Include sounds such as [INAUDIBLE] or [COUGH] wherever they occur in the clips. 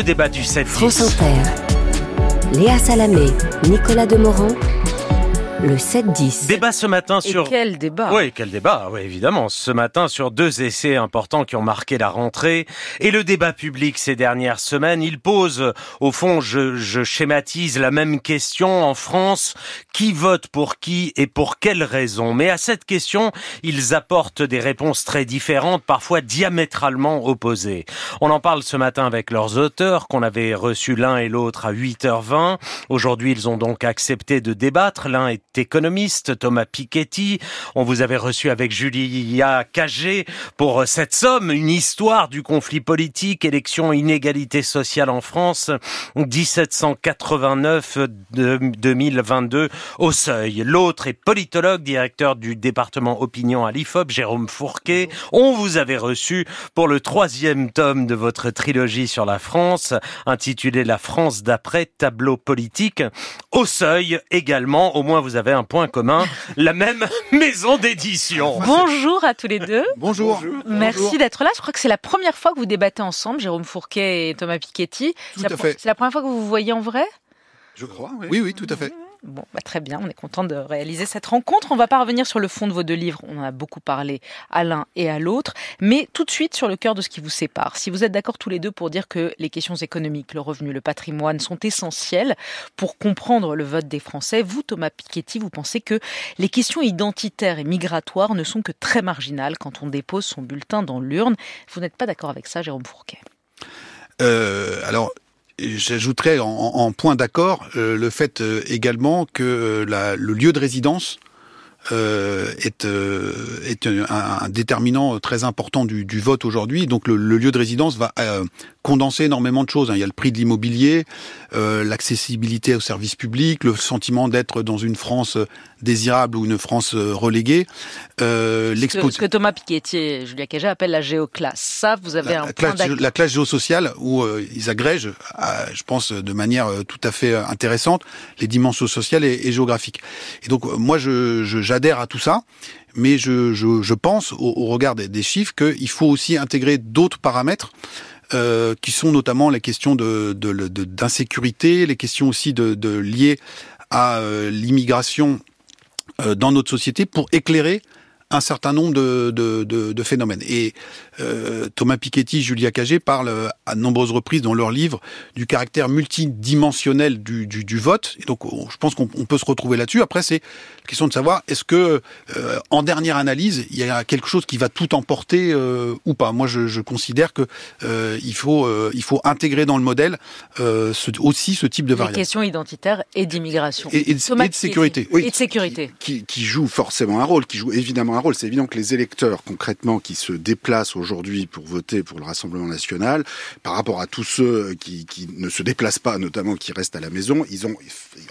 Le débat du 7 France Inter. Léa Salamé, Nicolas Demorand le 7-10. Débat ce matin sur... quel débat Oui, quel débat, oui, évidemment. Ce matin sur deux essais importants qui ont marqué la rentrée et le débat public ces dernières semaines. Il pose, au fond, je, je schématise la même question en France. Qui vote pour qui et pour quelles raisons Mais à cette question, ils apportent des réponses très différentes, parfois diamétralement opposées. On en parle ce matin avec leurs auteurs qu'on avait reçus l'un et l'autre à 8h20. Aujourd'hui, ils ont donc accepté de débattre. L'un est économiste, Thomas Piketty. On vous avait reçu avec Julia Cagé pour cette somme, une histoire du conflit politique, élection, inégalité sociale en France, 1789-2022 au seuil. L'autre est politologue, directeur du département opinion à l'IFOP, Jérôme Fourquet. On vous avait reçu pour le troisième tome de votre trilogie sur la France, intitulé La France d'après, tableau politique. Au seuil également, au moins vous avez avez un point commun, la même [LAUGHS] maison d'édition. Bonjour à tous les deux. Bonjour. Merci d'être là. Je crois que c'est la première fois que vous débattez ensemble, Jérôme Fourquet et Thomas Piketty. Tout à fait. C'est la première fois que vous vous voyez en vrai? Je crois, oui. Oui, oui, tout à fait. Bon, bah, très bien, on est content de réaliser cette rencontre. On va pas revenir sur le fond de vos deux livres, on en a beaucoup parlé à l'un et à l'autre, mais tout de suite sur le cœur de ce qui vous sépare. Si vous êtes d'accord tous les deux pour dire que les questions économiques, le revenu, le patrimoine sont essentielles pour comprendre le vote des Français, vous, Thomas Piketty, vous pensez que les questions identitaires et migratoires ne sont que très marginales quand on dépose son bulletin dans l'urne. Vous n'êtes pas d'accord avec ça, Jérôme Fourquet? Euh, alors, J'ajouterais en, point d'accord euh, le fait euh, également que euh, le lieu de résidence est, est un, déterminant très important du, vote aujourd'hui. Donc le, lieu de résidence va condenser énormément de choses. Hein. Il y a le prix de l'immobilier, euh, l'accessibilité aux services publics, le sentiment d'être dans une France désirable ou une France euh, reléguée. Euh, ce, que, ce, que, Thomas Piketty et Julia Cagé appellent la géoclasse. Ça, vous avez la, un la point classe, La classe géosociale, où euh, ils agrègent, je pense, de manière tout à fait intéressante, les dimensions sociales et, et géographiques. Et donc, moi, je, j'adhère à tout ça mais je, pense, au, regard des, chiffres, qu'il faut aussi intégrer d'autres paramètres euh, qui sont notamment les questions de, d'insécurité, les questions aussi de, de liées à euh, l'immigration euh, dans notre société pour éclairer un certain nombre de, de, de, de phénomènes. Et euh, Thomas Piketty, Julia Cagé parlent à nombreuses reprises dans leur livre du caractère multidimensionnel du, du, du vote. Et donc, je pense qu'on peut se retrouver là-dessus. Après, c'est question de savoir est-ce que, euh, en dernière analyse, il y a quelque chose qui va tout emporter euh, ou pas. Moi, je, je considère que euh, il faut il faut intégrer dans le modèle ce, aussi ce type de variable. Les questions identitaires et d'immigration et, et, de, et, de sécurité. Oui, et de sécurité. Qui, qui joue forcément un rôle, qui joue évidemment un C'est évident que les électeurs, concrètement, qui se déplacent aujourd'hui pour voter pour le Rassemblement national, par rapport à tous ceux qui, qui, ne se déplacent pas, notamment qui restent à la maison, ils ont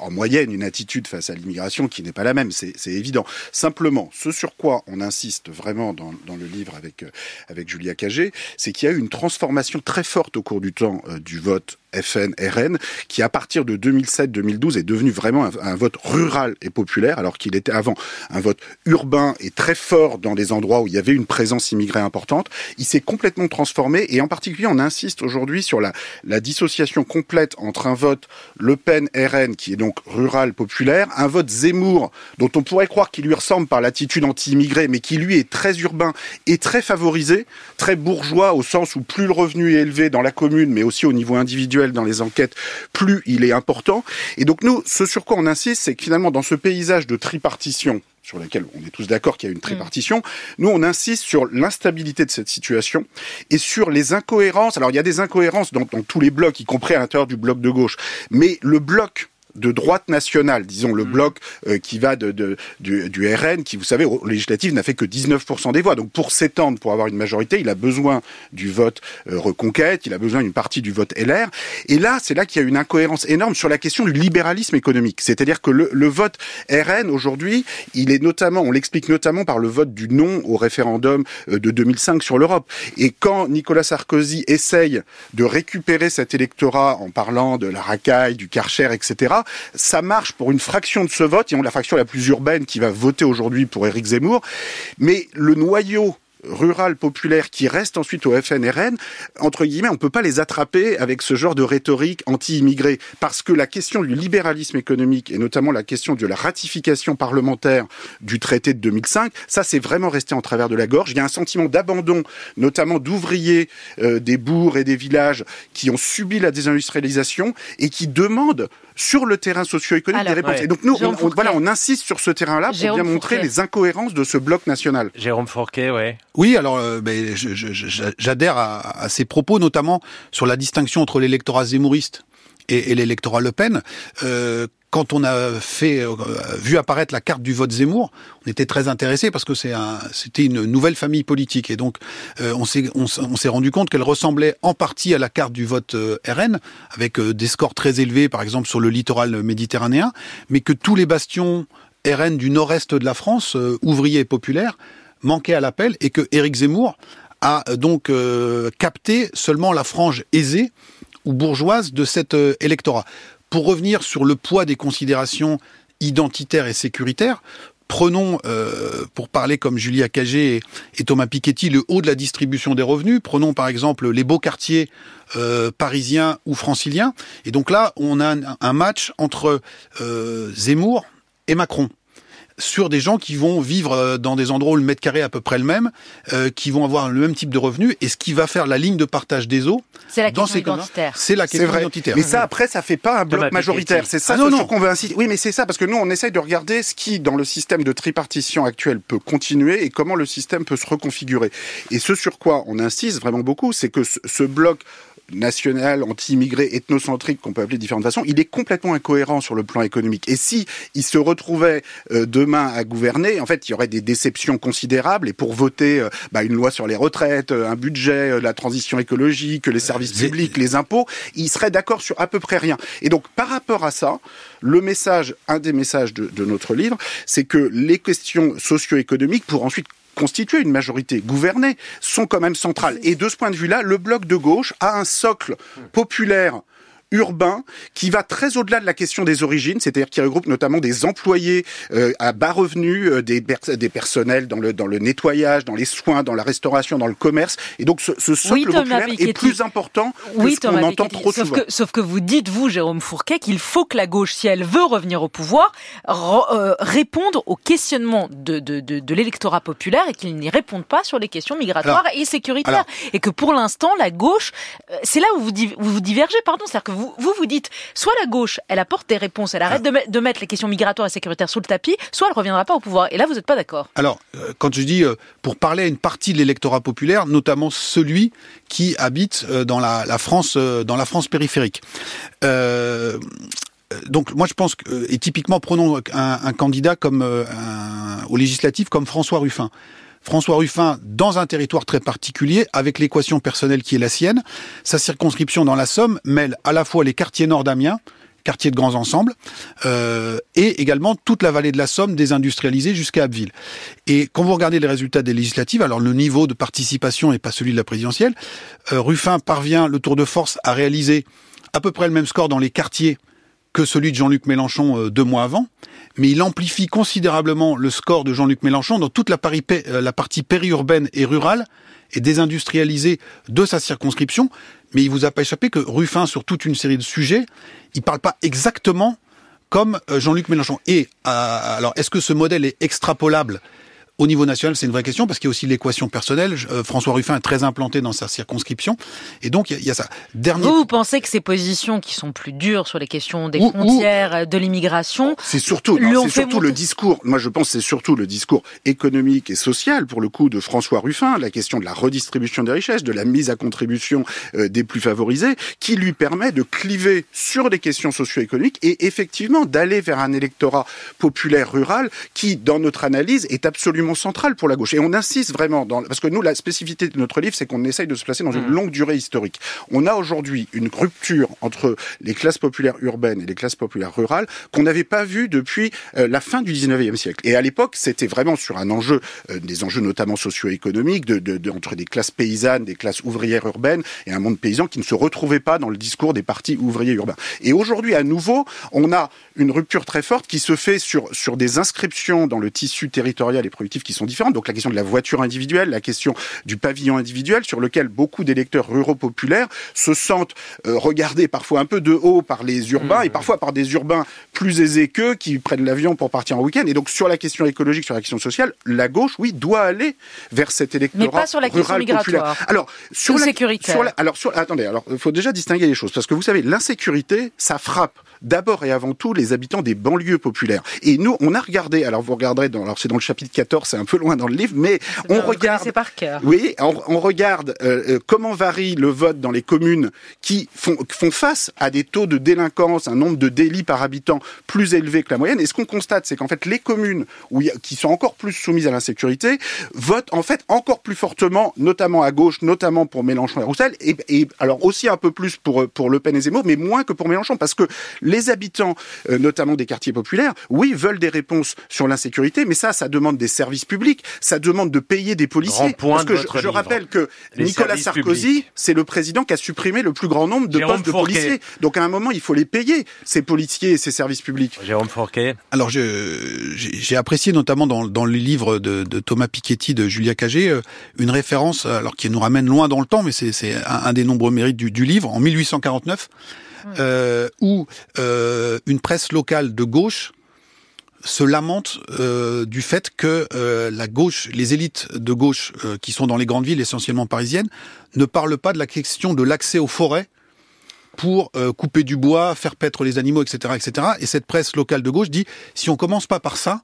en moyenne une attitude face à l'immigration qui n'est pas la même, c'est évident. Simplement, ce sur quoi on insiste vraiment dans, le livre avec, euh, avec Julia Cagé, c'est qu'il y a eu une transformation très forte au cours du temps euh, du vote FN, RN, qui à partir de 2007-2012 est devenu vraiment un, vote rural et populaire, alors qu'il était avant un vote urbain et très fort dans des endroits où il y avait une présence immigrée importante. Il s'est complètement transformé et en particulier on insiste aujourd'hui sur la, la dissociation complète entre un vote Le Pen RN qui est donc rural populaire, un vote Zemmour dont on pourrait croire qu'il lui ressemble par l'attitude anti-immigrée, mais qui lui est très urbain et très favorisé, très bourgeois au sens où plus le revenu est élevé dans la commune, mais aussi au niveau individuel dans les enquêtes, plus il est important. Et donc nous, ce sur quoi on insiste, c'est que finalement, dans ce paysage de tripartition, sur lequel on est tous d'accord qu'il y a une tripartition. Nous, on insiste sur l'instabilité de cette situation et sur les incohérences. Alors, il y a des incohérences dans, dans tous les blocs, y compris à l'intérieur du bloc de gauche. Mais le bloc de droite nationale, disons le mmh. bloc euh, qui va de, de du, du, RN, qui vous savez, au législatif n'a fait que 19% des voix. Donc pour s'étendre, pour avoir une majorité, il a besoin du vote euh, reconquête, il a besoin d'une partie du vote LR. Et là, c'est là qu'il y a une incohérence énorme sur la question du libéralisme économique. C'est-à-dire que le, le, vote RN aujourd'hui, il est notamment, on l'explique notamment par le vote du non au référendum euh, de 2005 sur l'Europe. Et quand Nicolas Sarkozy essaye de récupérer cet électorat en parlant de la racaille, du Karcher, etc., ça marche pour une fraction de ce vote, et on la fraction la plus urbaine qui va voter aujourd'hui pour Éric Zemmour, mais le noyau rurales populaires qui restent ensuite au FNRN, entre guillemets, on peut pas les attraper avec ce genre de rhétorique anti-immigré, parce que la question du libéralisme économique et notamment la question de la ratification parlementaire du traité de 2005, ça c'est vraiment resté en travers de la gorge. Il y a un sentiment d'abandon, notamment d'ouvriers euh, des bourgs et des villages qui ont subi la désindustrialisation et qui demandent sur le terrain socio-économique des réponses. Et donc nous, on, voilà, on insiste sur ce terrain-là pour bien montrer les incohérences de ce bloc national. Jérôme Fourquet, ouais. Oui, alors euh, ben, j'adhère à, à, ces propos, notamment sur la distinction entre l'électorat zémouriste et, et l'électorat Le Pen. Euh, quand on a fait euh, vu apparaître la carte du vote Zemmour, on était très intéressé parce que un, c'était une nouvelle famille politique et donc euh, on s'est rendu compte qu'elle ressemblait en partie à la carte du vote euh, RN avec des scores très élevés par exemple sur le littoral méditerranéen, mais que tous les bastions RN du nord-est de la France, ouvriers et populaires, manquaient à l'appel et que Éric Zemmour a donc capté seulement la frange aisée ou bourgeoise de cet électorat. Pour revenir sur le poids des considérations identitaires et sécuritaires, prenons, euh, pour parler comme Julia Cagé et, Thomas Piketty, le haut de la distribution des revenus. Prenons par exemple les beaux quartiers euh, parisiens ou franciliens. Et donc là, on a un, match entre euh, Zemmour et Macron sur des gens qui vont vivre euh, dans des endroits où le mètre carré est à peu près le même, euh, qui vont avoir le même type de revenus, et ce qui va faire la ligne de partage des eaux c'est la question identitaire. C'est la question identitaire. Mais ça, après, ça fait pas un bloc majoritaire. C'est ça ah, qu'on veut insister. Oui, mais c'est ça, parce que nous, on essaye de regarder ce qui, dans le système de tripartition actuel, peut continuer et comment le système peut se reconfigurer. Et ce sur quoi on insiste vraiment beaucoup, c'est que ce bloc national, anti-immigré, ethnocentrique, qu'on peut appeler de différentes façons, il est complètement incohérent sur le plan économique. Et si il se retrouvait euh, demain à gouverner, en fait, il y aurait des déceptions considérables. Et pour voter euh, bah, une loi sur les retraites, euh, un budget, la transition écologique, les services publics, les impôts, il serait d'accord sur à peu près rien. Et donc, par rapport à ça, le message, un des messages de, de notre livre, c'est que les questions socio-économiques, pour ensuite constituer une majorité gouvernée, sont quand même centrales. Et de ce point de vue-là, le bloc de gauche a un socle populaire urbain qui va très au-delà de la question des origines, c'est-à-dire qui regroupe notamment des employés euh, à bas revenus, euh, des, des personnels dans le, dans le nettoyage, dans les soins, dans la restauration, dans le commerce. Et donc ce, ce socle populaire est plus important que oui, ce qu'on entend trop sauf souvent. Que, sauf que vous dites, vous, Jérôme Fourquet, qu'il faut que la gauche, si elle veut revenir au pouvoir, euh, réponde aux questionnements de, de, de, de l'électorat populaire et qu'il n'y réponde pas sur les questions migratoires et sécuritaires. et que pour l'instant, la gauche, c'est là où vous, vous, vous divergez, pardon, c'est-à-dire que vous, vous vous dites, soit la gauche, elle apporte des réponses, elle arrête ah. de, mettre les questions migratoires et sécuritaires sous le tapis, soit elle reviendra pas au pouvoir. Et là, vous n'êtes pas d'accord. Alors, euh, quand je dis, euh, pour parler à une partie de l'électorat populaire, notamment celui qui habite euh, dans la, France, dans la France périphérique. donc moi je pense que et typiquement prenons un, candidat comme un, au législatif comme François Ruffin. François Ruffin dans un territoire très particulier, avec l'équation personnelle qui est la sienne. Sa circonscription dans la Somme mêle à la fois les quartiers nord d'Amiens, quartier de grands ensembles, euh, et également toute la vallée de la Somme désindustrialisée jusqu'à Abbeville. Et quand vous regardez les résultats des législatives, alors le niveau de participation n'est pas celui de la présidentielle. Euh, Ruffin parvient, le tour de force, à réaliser à peu près le même score dans les quartiers que celui de Jean-Luc Mélenchon euh, deux mois avant, mais il amplifie considérablement le score de Jean-Luc Mélenchon dans toute la, euh, partie périurbaine et rurale et désindustrialisée de sa circonscription. Mais il vous a pas échappé que Ruffin, sur toute une série de sujets, il parle pas exactement comme euh, Jean-Luc Mélenchon. Et alors, est-ce que ce modèle est extrapolable au niveau national, c'est une vraie question parce qu'il y a aussi l'équation personnelle. Euh, François Ruffin est très implanté dans sa circonscription. Et donc, il y, a ça. Dernier... Vous, vous pensez que ces positions qui sont plus dures sur les questions des frontières, de l'immigration... C'est surtout, c'est surtout le discours. Moi, je pense que c'est surtout le discours économique et social, pour le coup, de François Ruffin, la question de la redistribution des richesses, de la mise à contribution euh, des plus favorisés, qui lui permet de cliver sur les questions socio-économiques et effectivement d'aller vers un électorat populaire rural qui, dans notre analyse, est absolument central pour la gauche. Et on insiste vraiment, dans, parce que nous, la spécificité de notre livre, c'est qu'on essaye de se placer dans une mmh. longue durée historique. On a aujourd'hui une rupture entre les classes populaires urbaines et les classes populaires rurales qu'on n'avait pas vu depuis euh, la fin du 19e siècle. Et à l'époque, c'était vraiment sur un enjeu, euh, des enjeux notamment socio-économiques, de, de, entre des classes paysannes, des classes ouvrières urbaines et un monde paysan qui ne se retrouvait pas dans le discours des partis ouvriers urbains. Et aujourd'hui, à nouveau, on a une rupture très forte qui se fait sur, sur des inscriptions dans le tissu territorial et productif qui sont différents. Donc la question de la voiture individuelle, la question du pavillon individuel, sur lequel beaucoup d'électeurs ruraux populaires se sentent euh, regardés parfois un peu de haut par les urbains et mmh. parfois par des urbains plus aisés qu'eux qui prennent l'avion pour partir en week-end. Et donc sur la question écologique, sur la question sociale, la gauche, oui, doit aller vers cet électorat Mais pas sur la question migratoire. Alors sur la, sécurité. alors sur, attendez, alors il faut déjà distinguer les choses parce que vous savez, l'insécurité, ça frappe d'abord et avant tout les habitants des banlieues populaires. Et nous, on a regardé, alors vous regarderez, dans, alors c'est dans le chapitre 14, c'est un peu loin dans le livre, mais on regarde... par cœur. Oui, on, regarde euh, euh, comment varie le vote dans les communes qui font, font face à des taux de délinquance, un nombre de délits par habitant plus élevé que la moyenne. Et ce qu'on constate, c'est qu'en fait, les communes où qui sont encore plus soumises à l'insécurité votent en fait encore plus fortement, notamment à gauche, notamment pour Mélenchon et Roussel, et, et alors aussi un peu plus pour, pour Le Pen et Zemmour, mais moins que pour Mélenchon, parce que les habitants, euh, notamment des quartiers populaires, oui, veulent des réponses sur l'insécurité, mais ça, ça demande des services publics, ça demande de payer des policiers. Parce que je, rappelle que Nicolas Sarkozy, c'est le président qui a supprimé le plus grand nombre de postes de policiers. Donc à un moment, il faut les payer, ces policiers et ces services publics. Jérôme Fourquet. Alors j'ai apprécié notamment dans, dans le livre de, de, Thomas Piketty, de Julia Cagé, euh, une référence, alors qui nous ramène loin dans le temps, mais c'est un, un, des nombreux mérites du, du livre, en 1849 euh, où euh, une presse locale de gauche se lamente euh, du fait que la gauche, les élites de gauche qui sont dans les grandes villes essentiellement parisiennes, ne parlent pas de la question de l'accès aux forêts pour couper du bois, faire paître les animaux, etc., etc. Et cette presse locale de gauche dit si on commence pas par ça,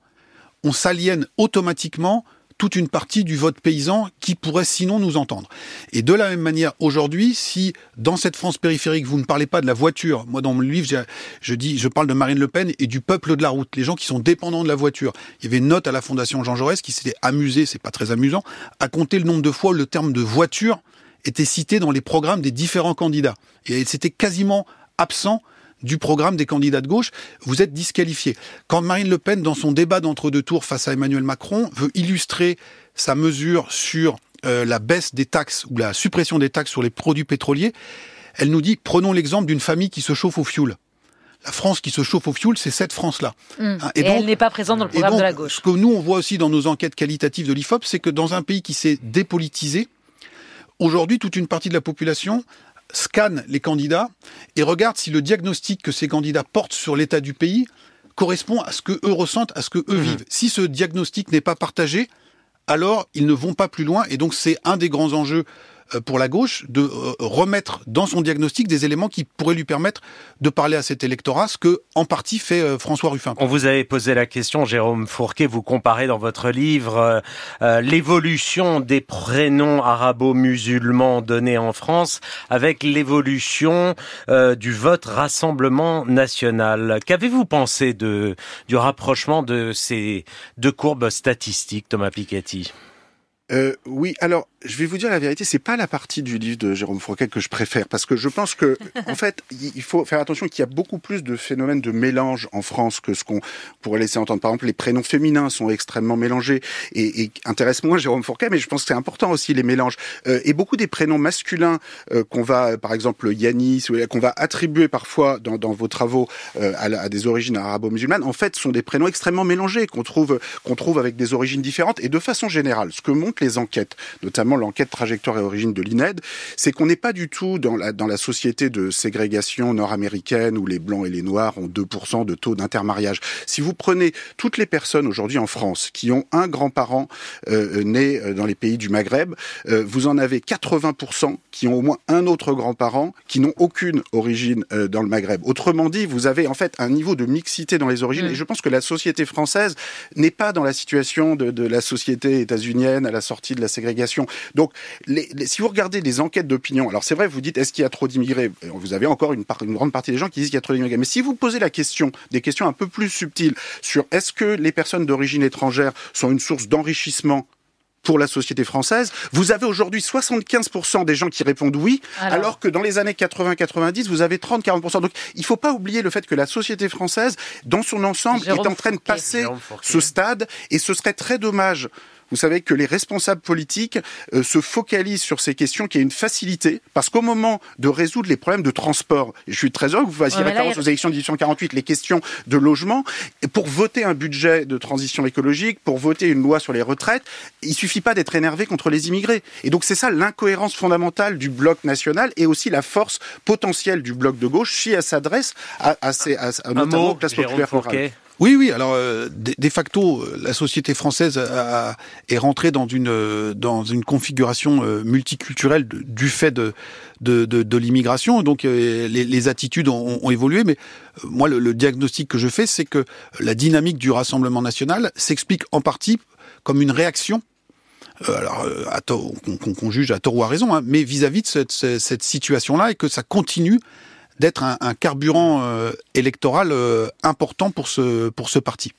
on s'aliène automatiquement toute une partie du vote paysan qui pourrait sinon nous entendre. Et de la même manière, aujourd'hui, si dans cette France périphérique, vous ne parlez pas de la voiture, moi dans mon livre, je dis, je parle de Marine Le Pen et du peuple de la route, les gens qui sont dépendants de la voiture. Il y avait une note à la Fondation Jean Jaurès qui s'était amusé, c'est pas très amusant, à compter le nombre de fois où le terme de voiture était cité dans les programmes des différents candidats. Et c'était quasiment absent du programme des candidats de gauche, vous êtes disqualifié. Quand Marine Le Pen, dans son débat d'entre-deux tours face à Emmanuel Macron, veut illustrer sa mesure sur euh, la baisse des taxes ou la suppression des taxes sur les produits pétroliers, elle nous dit, prenons l'exemple d'une famille qui se chauffe au fioul. La France qui se chauffe au fioul, c'est cette France-là. Mmh. Hein, et, elle n'est pas présente dans le programme de la gauche. Ce que nous, on voit aussi dans nos enquêtes qualitatives de l'IFOP, c'est que dans un pays qui s'est dépolitisé, aujourd'hui, toute une partie de la population scanne les candidats et regarde si le diagnostic que ces candidats portent sur l'état du pays correspond à ce que eux ressentent, à ce que eux mmh. vivent. Si ce diagnostic n'est pas partagé, alors ils ne vont pas plus loin. Et donc c'est un des grands enjeux pour la gauche de euh, remettre dans son diagnostic des éléments qui pourraient lui permettre de parler à cet électorat, ce que en partie fait euh, François Ruffin. On vous avait posé la question, Jérôme Fourquet, vous comparez dans votre livre l'évolution des prénoms arabo-musulmans donnés en France avec l'évolution du vote Rassemblement national. Qu'avez-vous pensé de, du rapprochement de ces deux courbes statistiques, Thomas Piketty? Euh, oui, alors je vais vous dire la vérité, c'est pas la partie du livre de Jérôme Fourquet que je préfère, parce que je pense que, [LAUGHS] en fait, il faut faire attention qu'il y a beaucoup plus de phénomènes de mélange en France que ce qu'on pourrait laisser entendre. Par exemple, les prénoms féminins sont extrêmement mélangés et, et intéressent moins Jérôme Fourquet, mais je pense que c'est important aussi les mélanges. Euh, et beaucoup des prénoms masculins euh, qu'on va, par exemple, Yanis, qu'on va attribuer parfois dans, dans vos travaux euh, à, à, des origines arabo-musulmanes, en fait, sont des prénoms extrêmement mélangés qu'on trouve qu'on trouve avec des origines différentes. Et de façon générale, ce que les enquêtes, notamment l'enquête trajectoire et origine de l'INED, c'est qu'on n'est pas du tout dans la, dans la société de ségrégation nord-américaine où les blancs et les noirs ont 2% de taux d'intermariage. Si vous prenez toutes les personnes aujourd'hui en France qui ont un grand-parent euh, né euh, dans les pays du Maghreb, euh, vous en avez 80% qui ont au moins un autre grand-parent qui n'ont aucune origine euh, dans le Maghreb. Autrement dit, vous avez en fait un niveau de mixité dans les origines, mmh. et je pense que la société française n'est pas dans la situation de, de la société états-unienne à la sortie de la ségrégation. Donc, les, les, si vous regardez les enquêtes d'opinion, alors c'est vrai, vous dites est-ce qu'il y a trop d'immigrés? Vous avez encore une, part, une grande partie des gens qui disent qu'il y a trop d'immigrés. Mais si vous posez la question, des questions un peu plus subtiles sur est-ce que les personnes d'origine étrangère sont une source d'enrichissement pour la société française. Vous avez aujourd'hui 75% des gens qui répondent oui, alors, alors que dans les années 80-90, vous avez 30-40%. Donc il ne faut pas oublier le fait que la société française, dans son ensemble, Jérôme est en train de passer ce stade, et ce serait très dommage vous savez que les responsables politiques euh, se focalisent sur ces questions, qui est une facilité, parce qu'au moment de résoudre les problèmes de transport, je suis très heureux que vous fassiez Ouais, là, référence a- aux élections de 1848, les questions de logement, et pour voter un budget de transition écologique, pour voter une loi sur les retraites, il suffit pas d'être énervé contre les immigrés. Et donc c'est ça l'incohérence fondamentale du bloc national et aussi la force potentielle du bloc de gauche si elle s'adresse à, à, ces, à, à Un notamment aux mot, classes Jérôme populaires rurales. Fourquet. Oui, oui. Alors, euh, de, facto, euh, la société française a- est rentrée dans une euh, configuration multiculturelle du fait de de, de, l'immigration. Donc, les, attitudes ont, ont évolué. Mais moi, le, diagnostic que je fais, c'est que la dynamique du Rassemblement national s'explique en partie comme une réaction. alors, à tort, qu'on juge à tort ou à raison, hein, mais vis-à-vis de cette, cette situation-là et que ça continue d'être un, un carburant euh, électoral euh, important pour ce, pour ce parti.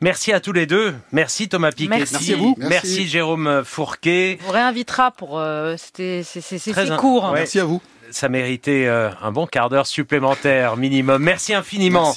Merci à tous les deux. Merci Thomas Piketty. Merci. Merci à vous. Merci, Merci. Jérôme Fourquet. On vous réinvitera pour. euh, C'était c'est court. hein. Ouais. Merci à vous. Ça méritait euh, un bon quart d'heure supplémentaire minimum. Merci infiniment. Merci.